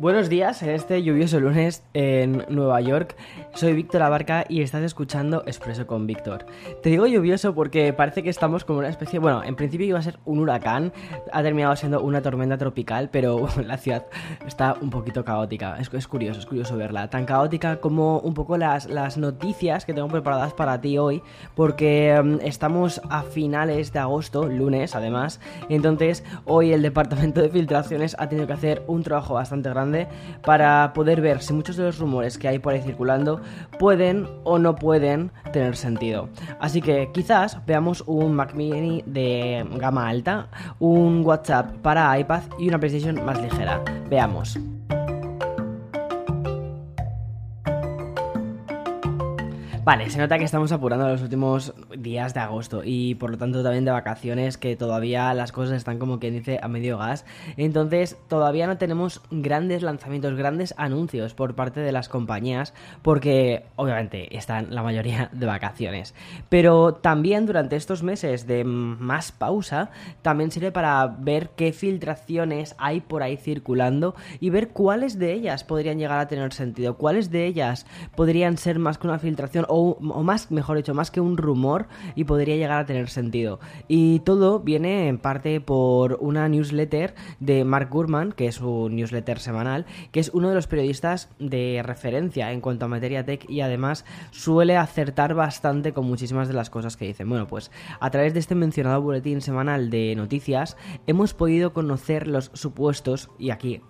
Buenos días en este lluvioso lunes en Nueva York. Soy Víctor Abarca y estás escuchando Expreso con Víctor. Te digo lluvioso porque parece que estamos como una especie. Bueno, en principio iba a ser un huracán, ha terminado siendo una tormenta tropical, pero la ciudad está un poquito caótica. Es, curioso, es curioso verla. Tan caótica como un poco las, las noticias que tengo preparadas para ti hoy, porque um, estamos a finales de agosto, lunes además. Entonces, hoy el departamento de filtraciones ha tenido que hacer un trabajo bastante grande para poder ver si muchos de los rumores que hay por ahí circulando pueden o no pueden tener sentido. Así que quizás veamos un Mac Mini de gama alta, un WhatsApp para iPad y una PlayStation más ligera. Veamos. Vale, se nota que estamos apurando los últimos días de agosto y por lo tanto también de vacaciones que todavía las cosas están como quien dice a medio gas. Entonces todavía no tenemos grandes lanzamientos, grandes anuncios por parte de las compañías porque obviamente están la mayoría de vacaciones. Pero también durante estos meses de más pausa también sirve para ver qué filtraciones hay por ahí circulando y ver cuáles de ellas podrían llegar a tener sentido, cuáles de ellas podrían ser más que una filtración o, más, mejor dicho, más que un rumor y podría llegar a tener sentido. Y todo viene en parte por una newsletter de Mark Gurman, que es un newsletter semanal, que es uno de los periodistas de referencia en cuanto a materia tech y además suele acertar bastante con muchísimas de las cosas que dicen. Bueno, pues a través de este mencionado boletín semanal de noticias hemos podido conocer los supuestos, y aquí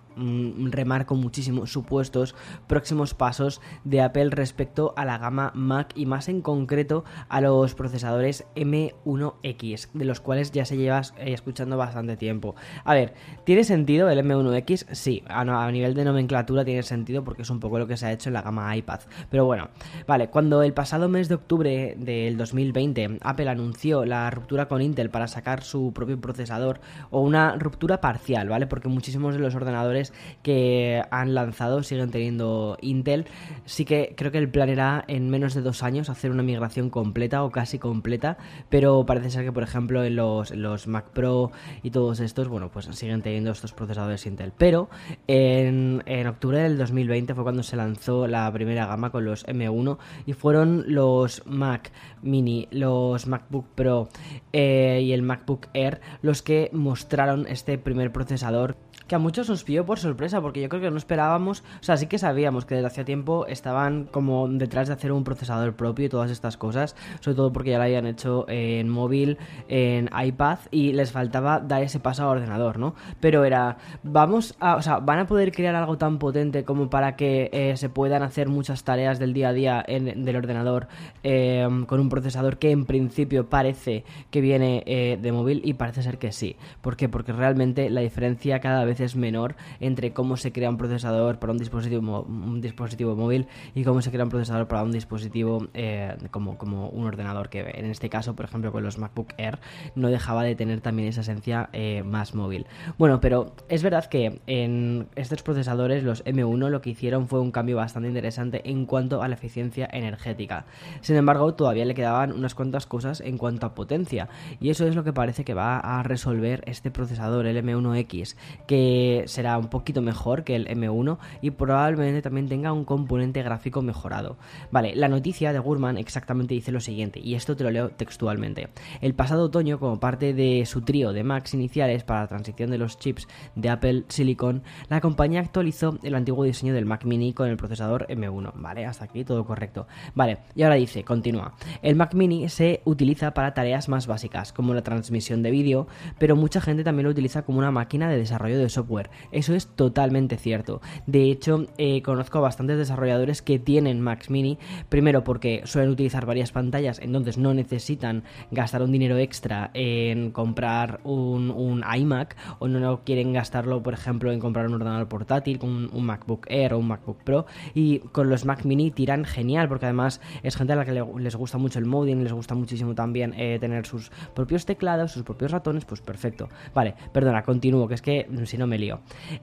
remarco muchísimo supuestos próximos pasos de Apple respecto a la gama Mac y más en concreto a los procesadores M1X, de los cuales ya se lleva eh, escuchando bastante tiempo. A ver, ¿tiene sentido el M1X? Sí, a, nivel de nomenclatura tiene sentido porque es un poco lo que se ha hecho en la gama iPad. Pero bueno, vale, cuando el pasado mes de octubre del 2020 Apple anunció la ruptura con Intel para sacar su propio procesador o una ruptura parcial, ¿vale? Porque muchísimos de los ordenadores que han lanzado siguen teniendo Intel. Sí que creo que el plan era en menos de dos años hacer una migración completa o casi completa, pero parece ser que, por ejemplo, en los, los Mac Pro y todos estos, bueno, pues siguen teniendo estos procesadores Intel. Pero en, en octubre del 2020 fue cuando se lanzó la primera gama con los M1 y fueron los Mac Mini, los MacBook Pro eh, y el MacBook Air los que mostraron este primer procesador que a muchos nos pilló por sorpresa, porque yo creo que no esperábamos, o sea, sí que sabíamos que desde hacía tiempo estaban como detrás de hacer un procesador propio y todas estas cosas, sobre todo porque ya lo habían hecho en móvil, en iPad, y les faltaba dar ese paso a ordenador, ¿no? Pero era, vamos a, o sea, van a poder crear algo tan potente como para que eh, se puedan hacer muchas tareas del día a día en, del ordenador eh, con un procesador que en principio parece que viene eh, de móvil y parece ser que sí. ¿Por qué? Porque realmente la diferencia cada vez es menor entre cómo se crea un procesador para un dispositivo, un dispositivo móvil y cómo se crea un procesador para un dispositivo eh, como, como un ordenador que en este caso, por ejemplo, con los MacBook Air no dejaba de tener también esa esencia eh, más móvil. Bueno, pero es verdad que en estos procesadores, los M1, lo que hicieron fue un cambio bastante interesante en cuanto a la eficiencia energética. Sin embargo, todavía le quedaban unas cuantas cosas en cuanto a potencia y eso es lo que parece que va a resolver este procesador, el M1X, que será un poquito mejor que el M1 y probablemente también tenga un componente gráfico mejorado. Vale, la noticia de Gurman exactamente dice lo siguiente, y esto te lo leo textualmente. El pasado otoño, como parte de su trío de Macs iniciales para la transición de los chips de Apple Silicon, la compañía actualizó el antiguo diseño del Mac Mini con el procesador M1. Vale, hasta aquí todo correcto. Vale, y ahora dice, continúa. El Mac Mini se utiliza para tareas más básicas, como la transmisión de vídeo, pero mucha gente también lo utiliza como una máquina de desarrollo de software. Eso es totalmente cierto. De hecho, eh, conozco a bastantes desarrolladores que tienen Max Mini, primero porque suelen utilizar varias pantallas, entonces no necesitan gastar un dinero extra en comprar un, iMac o no, quieren gastarlo, por ejemplo, en comprar un ordenador portátil, un, un MacBook Air o un MacBook Pro. Y con los Mac Mini tiran genial, porque además es gente a la que les gusta mucho el modding, les gusta muchísimo también eh, tener sus propios teclados, sus propios ratones, pues perfecto. Vale, perdona, continúo, que es que si no me lío.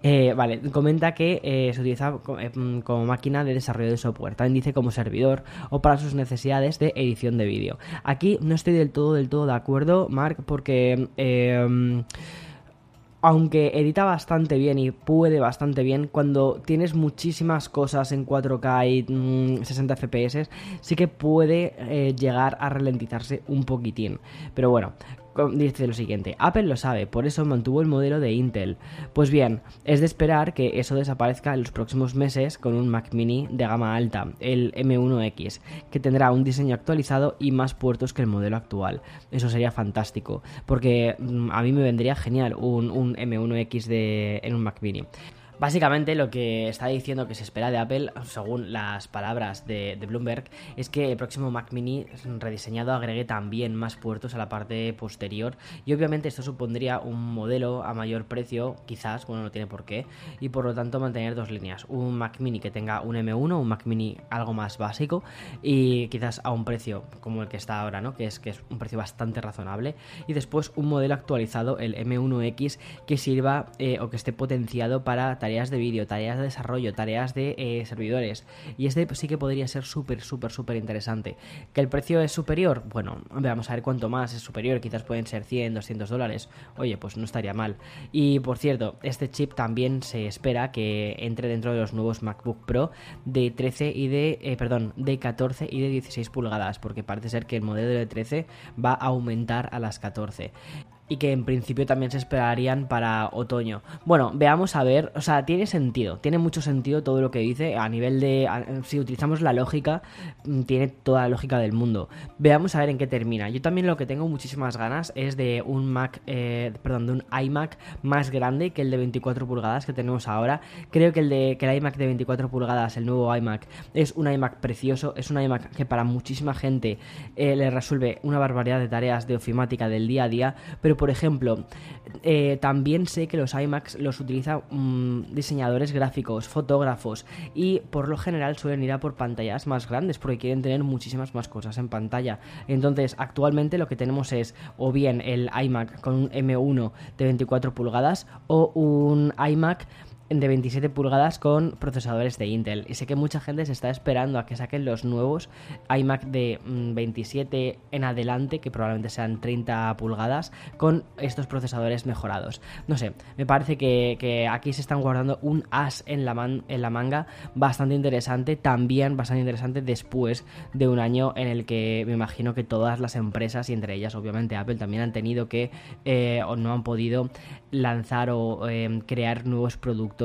Eh, vale, comenta que eh, se utiliza eh, mm, como, máquina de desarrollo de software. También dice como servidor o para sus necesidades de edición de vídeo. Aquí no estoy del todo, del todo de acuerdo, Mark, porque... aunque edita bastante bien y puede bastante bien, cuando tienes muchísimas cosas en 4K y 60 mm, FPS, sí que puede llegar a ralentizarse un poquitín. Pero bueno, dice lo siguiente, Apple lo sabe, por eso mantuvo el modelo de Intel. Pues bien, es de esperar que eso desaparezca en los próximos meses con un Mac mini de gama alta, el M1X, que tendrá un diseño actualizado y más puertos que el modelo actual. Eso sería fantástico, porque mm, a mí me vendría genial un, un M1X de, en un Mac mini. Básicamente lo que está diciendo que se espera de Apple, según las palabras de, Bloomberg, es que el próximo Mac mini rediseñado agregue también más puertos a la parte posterior. Y obviamente esto supondría un modelo a mayor precio, quizás, bueno, no tiene por qué, y por lo tanto mantener dos líneas, un Mac mini que tenga un M1, un Mac mini algo más básico y quizás a un precio como el que está ahora, ¿no? Que es, que es un precio bastante razonable. Y después un modelo actualizado, el M1X, que sirva eh, o que esté potenciado para tareas de vídeo, tareas de desarrollo, tareas de eh, servidores. Y este sí que podría ser súper, súper, súper interesante. ¿Que el precio es superior? Bueno, vamos a ver cuánto más es superior. Quizás pueden ser 100, 200 dólares. Oye, pues no estaría mal. Y por cierto, este chip también se espera que entre dentro de los nuevos MacBook Pro de 13 y de, eh, perdón, de 14 y de 16 pulgadas. Porque parece ser que el modelo de 13 va a aumentar a las 14 y que en principio también se esperarían para otoño. Bueno, veamos a ver, o sea, tiene sentido, tiene mucho sentido todo lo que dice a nivel de, si utilizamos la lógica, mm, tiene toda la lógica del mundo. Veamos a ver en qué termina. Yo también lo que tengo muchísimas ganas es de un Mac, eh, perdón, de un iMac más grande que el de 24 pulgadas que tenemos ahora. Creo que el de que el iMac de 24 pulgadas, el nuevo iMac, es un iMac precioso, es un iMac que para muchísima gente eh, le resuelve una barbaridad de tareas de ofimática del día a día, pero por ejemplo, eh, también sé que los iMacs los utilizan mm, diseñadores gráficos, fotógrafos y por lo general suelen ir a por pantallas más grandes porque quieren tener muchísimas más cosas en pantalla. Entonces, actualmente lo que tenemos es o bien el iMac con un M1 de 24 pulgadas o un iMac de 27 pulgadas con procesadores de Intel. Y sé que mucha gente se está esperando a que saquen los nuevos iMac de 27 mm, en adelante, que probablemente sean 30 pulgadas, con estos procesadores mejorados. No sé, me parece que, aquí se están guardando un as en la, en la manga bastante interesante, también bastante interesante después de un año en el que me imagino que todas las empresas, y entre ellas obviamente Apple, también han tenido que eh, o no han podido lanzar o em, crear nuevos productos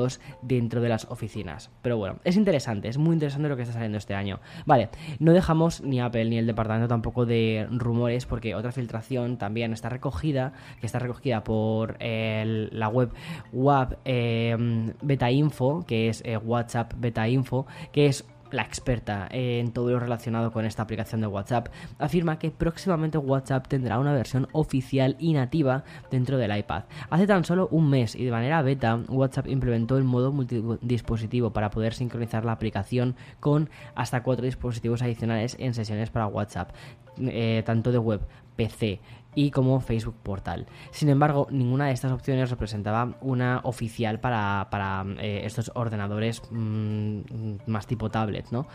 dentro de las oficinas. Pero bueno, es interesante, es muy interesante lo que está saliendo este año. Vale, no dejamos ni Apple ni el departamento tampoco de rumores porque otra filtración también está recogida, que está recogida por la web WAP em, Beta Info, que es eh, WhatsApp Beta Info, que es la experta en todo lo relacionado con esta aplicación de WhatsApp, afirma que próximamente WhatsApp tendrá una versión oficial y nativa dentro del iPad. Hace tan solo un mes y de manera beta, WhatsApp implementó el modo multidispositivo para poder sincronizar la aplicación con hasta cuatro dispositivos adicionales en sesiones para WhatsApp, eh, tanto de web, PC, y como Facebook Portal. Sin embargo, ninguna de estas opciones representaba una oficial para, eh, estos ordenadores mm, más tipo tablet, ¿no?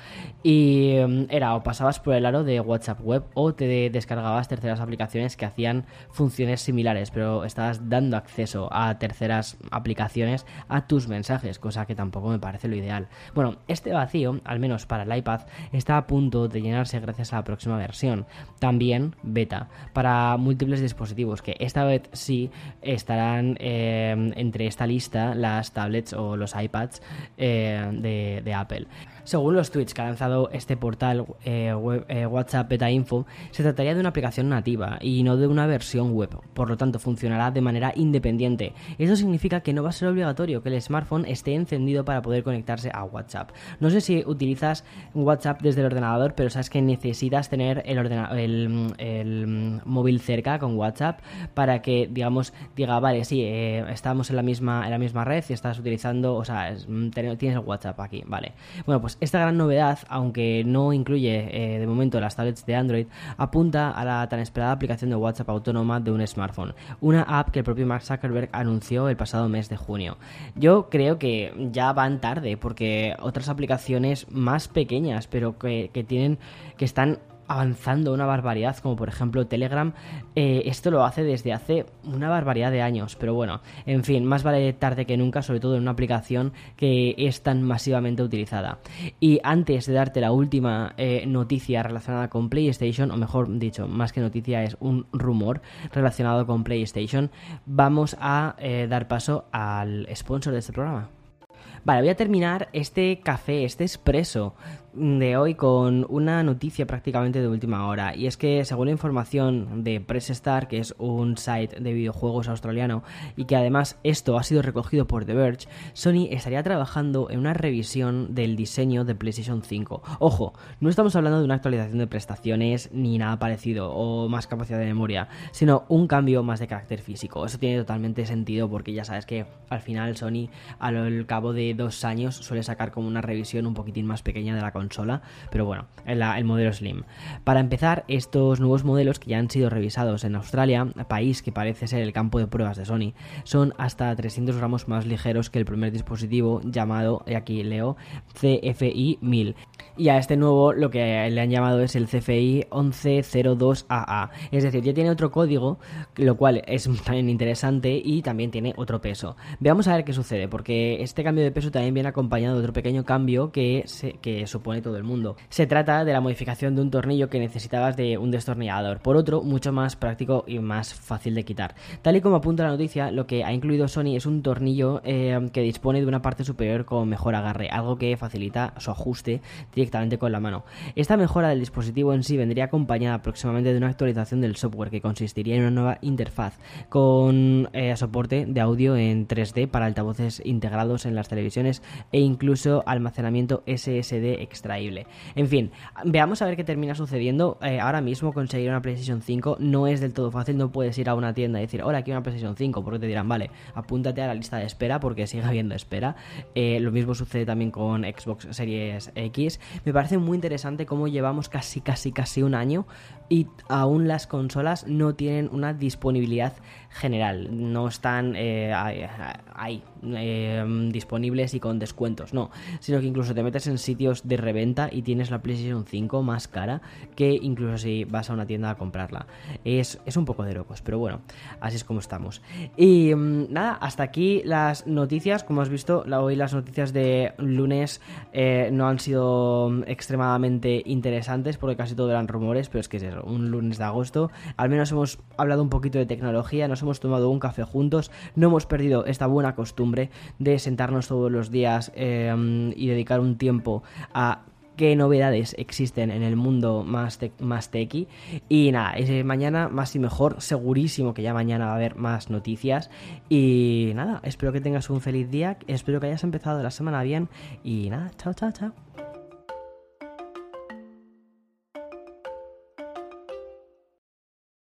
Y mm, era o pasabas por el aro de WhatsApp Web o te descargabas terceras aplicaciones que hacían funciones similares, pero estabas dando acceso a terceras aplicaciones a tus mensajes, cosa que tampoco me parece lo ideal. Bueno, este vacío, al menos para el iPad, está a punto de llenarse gracias a la próxima versión, también beta, para múltiples dispositivos, que esta vez sí estarán eh, entre esta lista las tablets o los iPads eh, de Apple. Según los tweets que ha lanzado este portal eh, eh, WhatsApp Beta Info, se trataría de una aplicación nativa y no de una versión web, por lo tanto funcionará de manera independiente. Eso significa que no va a ser obligatorio que el smartphone esté encendido para poder conectarse a WhatsApp. No sé si utilizas WhatsApp desde el ordenador, pero sabes que necesitas tener el, móvil cerca con WhatsApp para que, digamos, diga, vale, sí, eh, estamos en la misma en la misma red y estás utilizando, o sea, tienes el WhatsApp aquí, vale. Bueno, pues esta gran novedad, aunque no incluye eh, de momento las tablets de Android, apunta a la tan esperada aplicación de WhatsApp autónoma de un smartphone, una app que el propio Mark Zuckerberg anunció el pasado mes de junio. Yo creo que ya van tarde porque otras aplicaciones más pequeñas, pero que, que tienen que están avanzando una barbaridad, como por ejemplo Telegram, eh, esto lo hace desde hace una barbaridad de años. Pero bueno, en fin, más vale tarde que nunca, sobre todo en una aplicación que es tan masivamente utilizada. Y antes de darte la última eh, noticia relacionada con PlayStation, o mejor dicho, más que noticia es un rumor relacionado con PlayStation, vamos a eh, dar paso al sponsor de este programa. Vale, voy a terminar este café, este expreso de hoy con una noticia prácticamente de última hora. Y es que según la información de Press Star que es un site de videojuegos australiano y que además esto ha sido recogido por The Verge Sony estaría trabajando en una revisión del diseño de PlayStation 5 ojo no estamos hablando de una actualización de prestaciones ni nada parecido o más capacidad de memoria sino un cambio más de carácter físico. Eso tiene totalmente sentido porque ya sabes que al final Sony al cabo de dos años suele sacar como una revisión un poquitín más pequeña de la consola consola, pero bueno, el, el modelo Slim. Para empezar, estos nuevos modelos que ya han sido revisados en Australia, país que parece ser el campo de pruebas de Sony, son hasta 300 gramos más ligeros que el primer dispositivo llamado, aquí leo, CFI 1000. Y a este nuevo lo que le han llamado es el CFI 1102AA. Es decir, ya tiene otro código, lo cual es también interesante y también tiene otro peso. Veamos a ver qué sucede, porque este cambio de peso también viene acompañado de otro pequeño cambio que, se, que supone todo el mundo. Se trata de la modificación de un tornillo que necesitabas de un destornillador, por otro mucho más práctico y más fácil de quitar. Tal y como apunta la noticia, lo que ha incluido Sony es un tornillo eh, que dispone de una parte superior con mejor agarre, algo que facilita su ajuste directamente con la mano. Esta mejora del dispositivo en sí vendría acompañada próximamente de una actualización del software que consistiría en una nueva interfaz con eh, soporte de audio en 3D para altavoces integrados en las televisiones e incluso almacenamiento SSD extra en fin, veamos a ver qué termina sucediendo. Eh, ahora mismo conseguir una PlayStation 5 no es del todo fácil, no puedes ir a una tienda y decir, hola, quiero una PlayStation 5, porque te dirán, vale, apúntate a la lista de espera porque sigue habiendo espera. Eh, lo mismo sucede también con Xbox Series X. Me parece muy interesante cómo llevamos casi, casi, casi un año y aún las consolas no tienen una disponibilidad general, no están eh, ahí eh, disponibles y con descuentos, no, sino que incluso te metes en sitios de reventa y tienes la PlayStation 5 más cara que incluso si vas a una tienda a comprarla. Es, un poco de locos, pero bueno, así es como estamos. Y mm, nada, hasta aquí las noticias, como has visto, hoy las noticias de lunes eh, no han sido extremadamente interesantes porque casi todo eran rumores, pero es que es un lunes de agosto, al menos hemos hablado un poquito de tecnología, nos hemos tomado un café juntos, no hemos perdido esta buena costumbre de sentarnos todos los días em, y dedicar un tiempo a qué novedades existen en el mundo más, más tequi. Y nada, es mañana más y mejor, segurísimo que ya mañana va a haber más noticias. Y nada, espero que tengas un feliz día, espero que hayas empezado la semana bien. Y nada, chao, chao, chao.